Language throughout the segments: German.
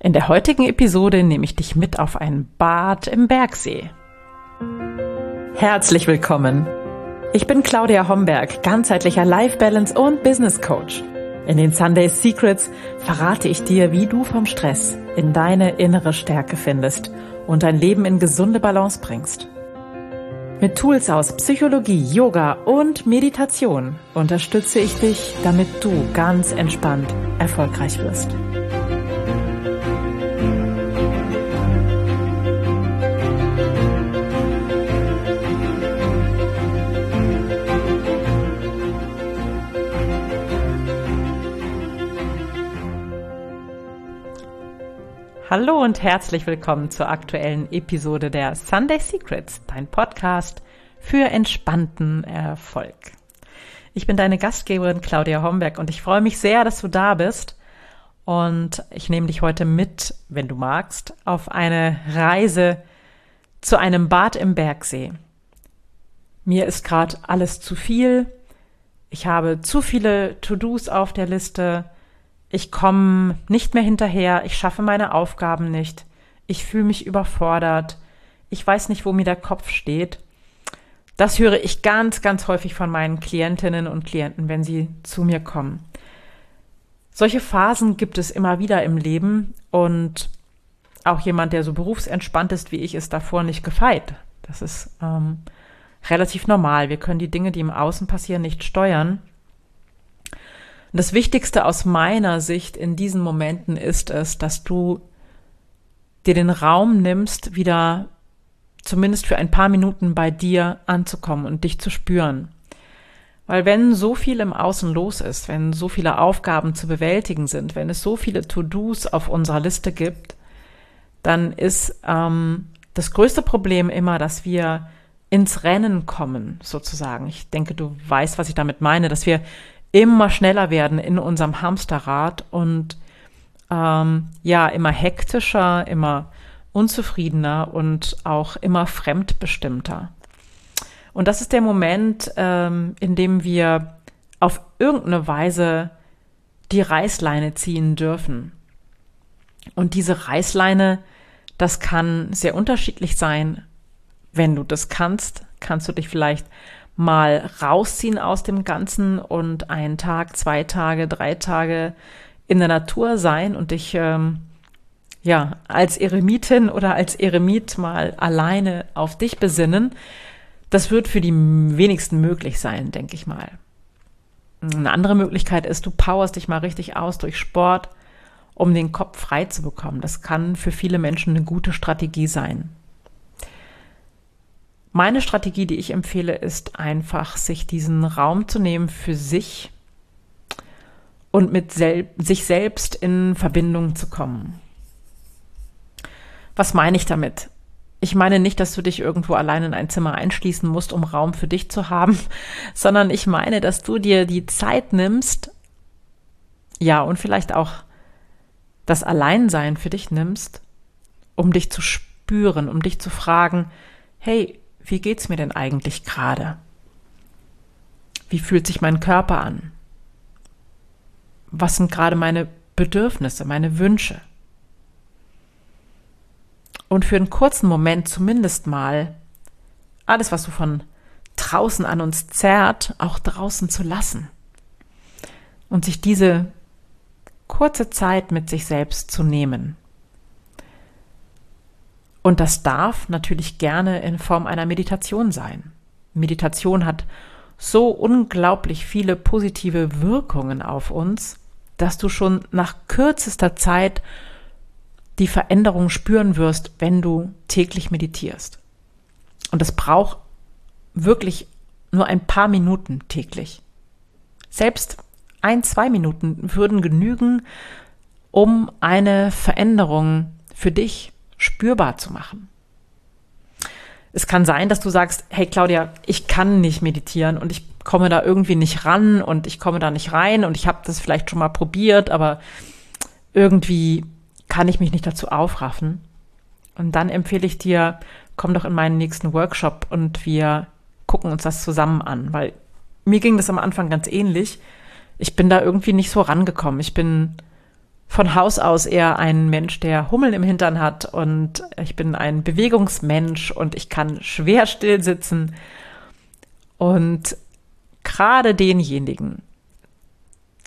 In der heutigen Episode nehme ich dich mit auf ein Bad im Bergsee. Herzlich willkommen. Ich bin Claudia Homberg, ganzheitlicher Life Balance und Business Coach. In den Sunday Secrets verrate ich dir, wie du vom Stress in deine innere Stärke findest und dein Leben in gesunde Balance bringst. Mit Tools aus Psychologie, Yoga und Meditation unterstütze ich dich, damit du ganz entspannt erfolgreich wirst. Hallo und herzlich willkommen zur aktuellen Episode der Sunday Secrets, dein Podcast für entspannten Erfolg. Ich bin deine Gastgeberin Claudia Homberg und ich freue mich sehr, dass du da bist. Und ich nehme dich heute mit, wenn du magst, auf eine Reise zu einem Bad im Bergsee. Mir ist gerade alles zu viel. Ich habe zu viele To-Dos auf der Liste ich komme nicht mehr hinterher, ich schaffe meine Aufgaben nicht, ich fühle mich überfordert, ich weiß nicht, wo mir der Kopf steht. Das höre ich ganz, ganz häufig von meinen Klientinnen und Klienten, wenn sie zu mir kommen. Solche Phasen gibt es immer wieder im Leben und auch jemand, der so berufsentspannt ist wie ich, ist davor nicht gefeit. Das ist ähm, relativ normal. Wir können die Dinge, die im Außen passieren, nicht steuern. Und das Wichtigste aus meiner Sicht in diesen Momenten ist es, dass du dir den Raum nimmst, wieder zumindest für ein paar Minuten bei dir anzukommen und dich zu spüren. Weil wenn so viel im Außen los ist, wenn so viele Aufgaben zu bewältigen sind, wenn es so viele To-Dos auf unserer Liste gibt, dann ist ähm, das größte Problem immer, dass wir ins Rennen kommen, sozusagen. Ich denke, du weißt, was ich damit meine, dass wir immer schneller werden in unserem Hamsterrad und ähm, ja, immer hektischer, immer unzufriedener und auch immer fremdbestimmter. Und das ist der Moment, ähm, in dem wir auf irgendeine Weise die Reißleine ziehen dürfen. Und diese Reißleine, das kann sehr unterschiedlich sein. Wenn du das kannst, kannst du dich vielleicht mal rausziehen aus dem Ganzen und einen Tag, zwei Tage, drei Tage in der Natur sein und dich ähm, ja als Eremitin oder als Eremit mal alleine auf dich besinnen. Das wird für die wenigsten möglich sein, denke ich mal. Eine andere Möglichkeit ist, du powerst dich mal richtig aus durch Sport, um den Kopf frei zu bekommen. Das kann für viele Menschen eine gute Strategie sein. Meine Strategie, die ich empfehle, ist einfach, sich diesen Raum zu nehmen für sich und mit sel sich selbst in Verbindung zu kommen. Was meine ich damit? Ich meine nicht, dass du dich irgendwo allein in ein Zimmer einschließen musst, um Raum für dich zu haben, sondern ich meine, dass du dir die Zeit nimmst, ja, und vielleicht auch das Alleinsein für dich nimmst, um dich zu spüren, um dich zu fragen, hey, wie geht's mir denn eigentlich gerade? Wie fühlt sich mein Körper an? Was sind gerade meine Bedürfnisse, meine Wünsche? Und für einen kurzen Moment zumindest mal alles, was so von draußen an uns zerrt, auch draußen zu lassen. Und sich diese kurze Zeit mit sich selbst zu nehmen. Und das darf natürlich gerne in Form einer Meditation sein. Meditation hat so unglaublich viele positive Wirkungen auf uns, dass du schon nach kürzester Zeit die Veränderung spüren wirst, wenn du täglich meditierst. Und es braucht wirklich nur ein paar Minuten täglich. Selbst ein, zwei Minuten würden genügen, um eine Veränderung für dich spürbar zu machen. Es kann sein, dass du sagst, hey Claudia, ich kann nicht meditieren und ich komme da irgendwie nicht ran und ich komme da nicht rein und ich habe das vielleicht schon mal probiert, aber irgendwie kann ich mich nicht dazu aufraffen. Und dann empfehle ich dir, komm doch in meinen nächsten Workshop und wir gucken uns das zusammen an, weil mir ging das am Anfang ganz ähnlich. Ich bin da irgendwie nicht so rangekommen. Ich bin von Haus aus eher ein Mensch, der Hummeln im Hintern hat und ich bin ein Bewegungsmensch und ich kann schwer still sitzen. Und gerade denjenigen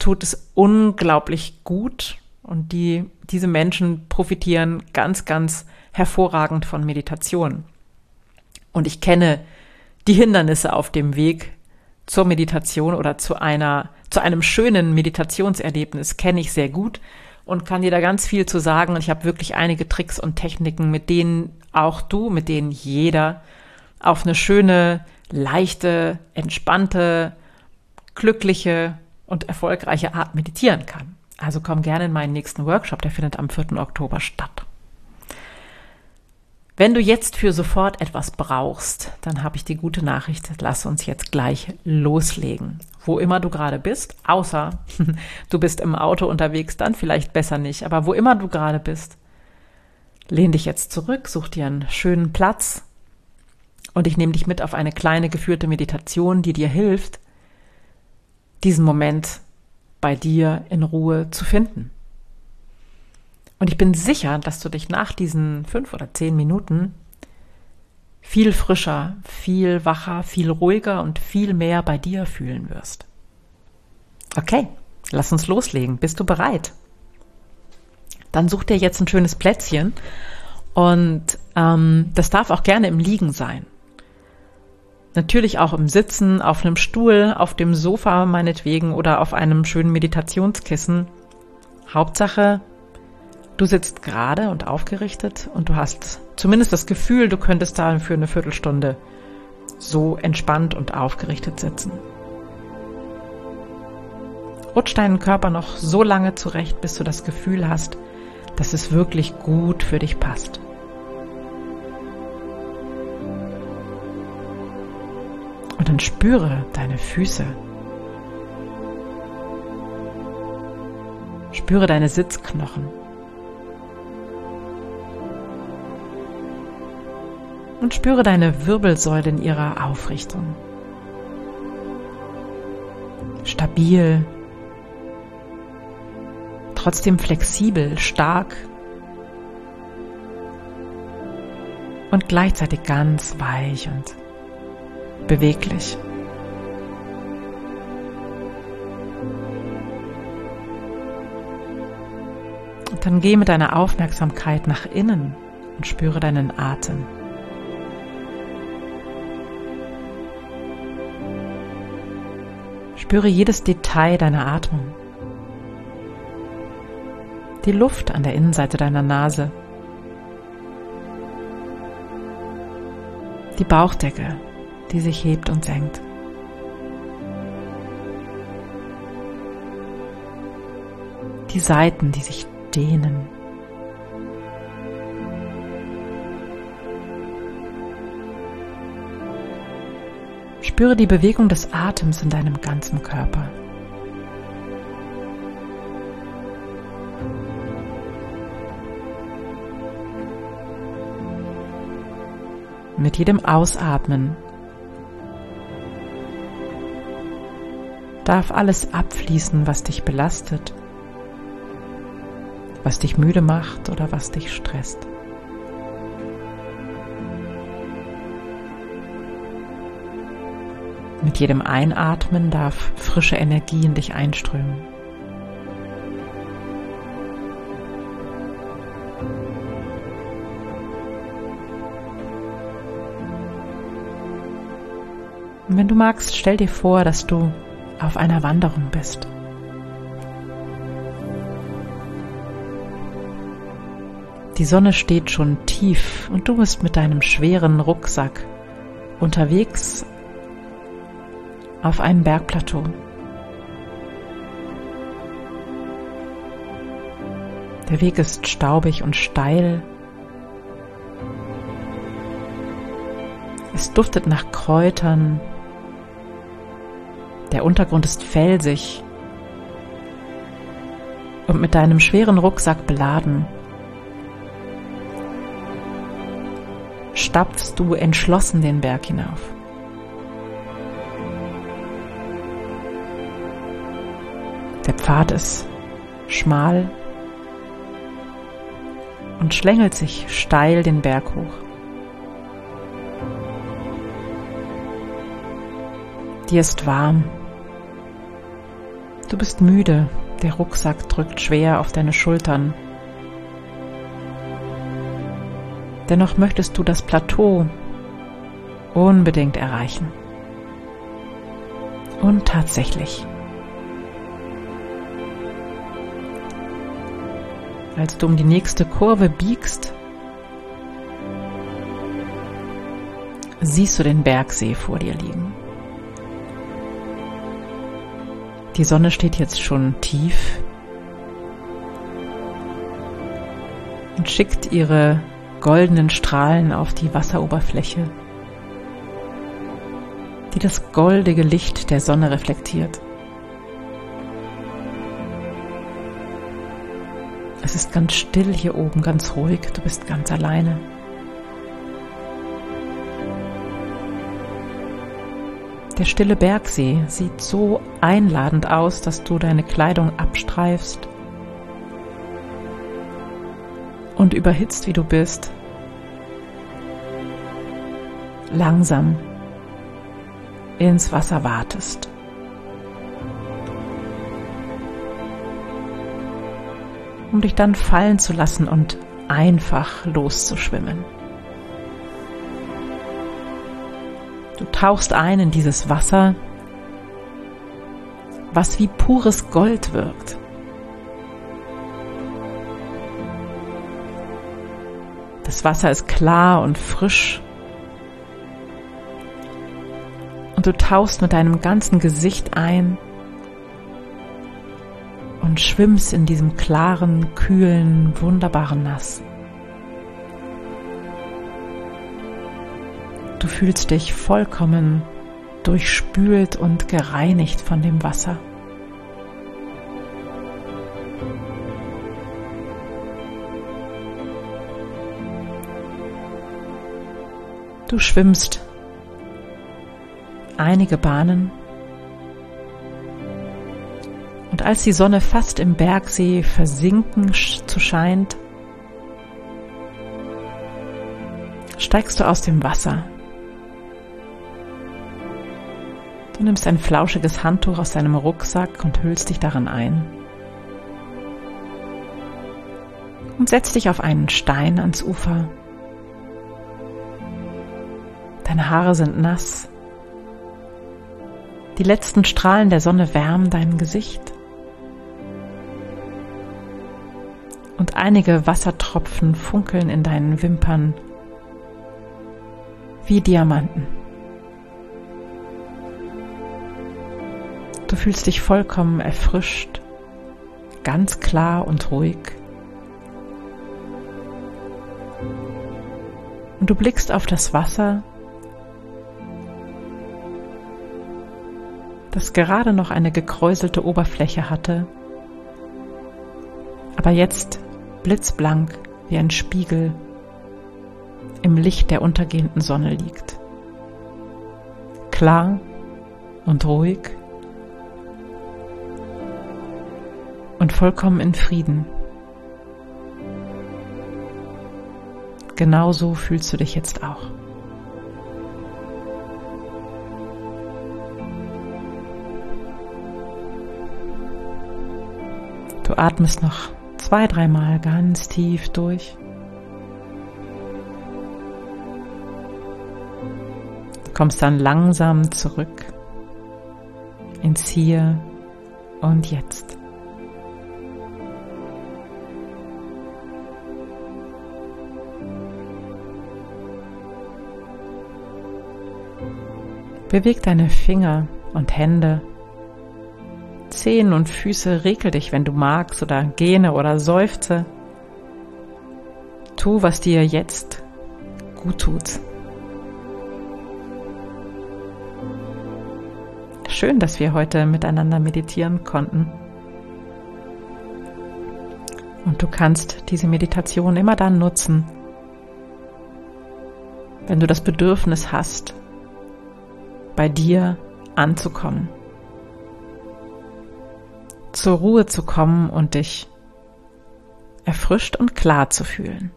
tut es unglaublich gut und die, diese Menschen profitieren ganz, ganz hervorragend von Meditation. Und ich kenne die Hindernisse auf dem Weg zur Meditation oder zu einer, zu einem schönen Meditationserlebnis kenne ich sehr gut und kann dir da ganz viel zu sagen. Und ich habe wirklich einige Tricks und Techniken, mit denen auch du, mit denen jeder auf eine schöne, leichte, entspannte, glückliche und erfolgreiche Art meditieren kann. Also komm gerne in meinen nächsten Workshop, der findet am 4. Oktober statt. Wenn du jetzt für sofort etwas brauchst, dann habe ich die gute Nachricht, lass uns jetzt gleich loslegen. Wo immer du gerade bist, außer du bist im Auto unterwegs, dann vielleicht besser nicht, aber wo immer du gerade bist, lehn dich jetzt zurück, such dir einen schönen Platz und ich nehme dich mit auf eine kleine geführte Meditation, die dir hilft, diesen Moment bei dir in Ruhe zu finden. Und ich bin sicher, dass du dich nach diesen fünf oder zehn Minuten viel frischer, viel wacher, viel ruhiger und viel mehr bei dir fühlen wirst. Okay, lass uns loslegen. Bist du bereit? Dann such dir jetzt ein schönes Plätzchen und ähm, das darf auch gerne im Liegen sein. Natürlich auch im Sitzen, auf einem Stuhl, auf dem Sofa meinetwegen oder auf einem schönen Meditationskissen. Hauptsache, du sitzt gerade und aufgerichtet und du hast zumindest das Gefühl, du könntest da für eine Viertelstunde so entspannt und aufgerichtet sitzen. Rutsch deinen Körper noch so lange zurecht, bis du das Gefühl hast, dass es wirklich gut für dich passt. Und dann spüre deine Füße. Spüre deine Sitzknochen. Und spüre deine Wirbelsäule in ihrer Aufrichtung. Stabil, trotzdem flexibel, stark und gleichzeitig ganz weich und beweglich. Und dann geh mit deiner Aufmerksamkeit nach innen und spüre deinen Atem. Spüre jedes Detail deiner Atmung. Die Luft an der Innenseite deiner Nase. Die Bauchdecke die sich hebt und senkt. Die Seiten, die sich dehnen. Spüre die Bewegung des Atems in deinem ganzen Körper. Mit jedem Ausatmen darf alles abfließen, was dich belastet, was dich müde macht oder was dich stresst. Mit jedem Einatmen darf frische Energie in dich einströmen. Und wenn du magst, stell dir vor, dass du auf einer Wanderung bist. Die Sonne steht schon tief und du bist mit deinem schweren Rucksack unterwegs auf einem Bergplateau. Der Weg ist staubig und steil. Es duftet nach Kräutern, der Untergrund ist felsig und mit deinem schweren Rucksack beladen. Stapfst du entschlossen den Berg hinauf. Der Pfad ist schmal und schlängelt sich steil den Berg hoch. Dir ist warm. Du bist müde, der Rucksack drückt schwer auf deine Schultern. Dennoch möchtest du das Plateau unbedingt erreichen. Und tatsächlich. Als du um die nächste Kurve biegst, siehst du den Bergsee vor dir liegen. Die Sonne steht jetzt schon tief und schickt ihre goldenen Strahlen auf die Wasseroberfläche, die das goldige Licht der Sonne reflektiert. Es ist ganz still hier oben, ganz ruhig, du bist ganz alleine. Der stille Bergsee sieht so einladend aus, dass du deine Kleidung abstreifst und überhitzt wie du bist, langsam ins Wasser wartest. Um dich dann fallen zu lassen und einfach loszuschwimmen. Du tauchst ein in dieses Wasser, was wie pures Gold wirkt. Das Wasser ist klar und frisch. Und du tauchst mit deinem ganzen Gesicht ein und schwimmst in diesem klaren, kühlen, wunderbaren Nass. Du fühlst dich vollkommen durchspült und gereinigt von dem Wasser. Du schwimmst einige Bahnen und als die Sonne fast im Bergsee versinken zu scheint, steigst du aus dem Wasser Du nimmst ein flauschiges Handtuch aus deinem Rucksack und hüllst dich darin ein. Und setzt dich auf einen Stein ans Ufer. Deine Haare sind nass. Die letzten Strahlen der Sonne wärmen dein Gesicht. Und einige Wassertropfen funkeln in deinen Wimpern wie Diamanten. Du fühlst dich vollkommen erfrischt, ganz klar und ruhig. Und du blickst auf das Wasser, das gerade noch eine gekräuselte Oberfläche hatte, aber jetzt blitzblank wie ein Spiegel im Licht der untergehenden Sonne liegt. Klar und ruhig und vollkommen in Frieden. Genauso fühlst du dich jetzt auch. Du atmest noch zwei, dreimal ganz tief durch. Du kommst dann langsam zurück ins Hier und Jetzt. Beweg deine Finger und Hände, Zehen und Füße, regel dich, wenn du magst, oder gähne oder seufze. Tu, was dir jetzt gut tut. Schön, dass wir heute miteinander meditieren konnten. Und du kannst diese Meditation immer dann nutzen, wenn du das Bedürfnis hast, bei dir anzukommen, zur Ruhe zu kommen und dich erfrischt und klar zu fühlen.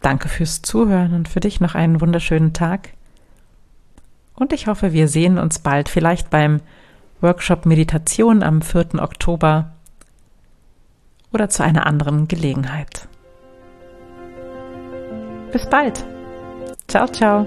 Danke fürs Zuhören und für dich noch einen wunderschönen Tag. Und ich hoffe, wir sehen uns bald, vielleicht beim Workshop Meditation am 4. Oktober oder zu einer anderen Gelegenheit. Bis bald. Ciao, ciao.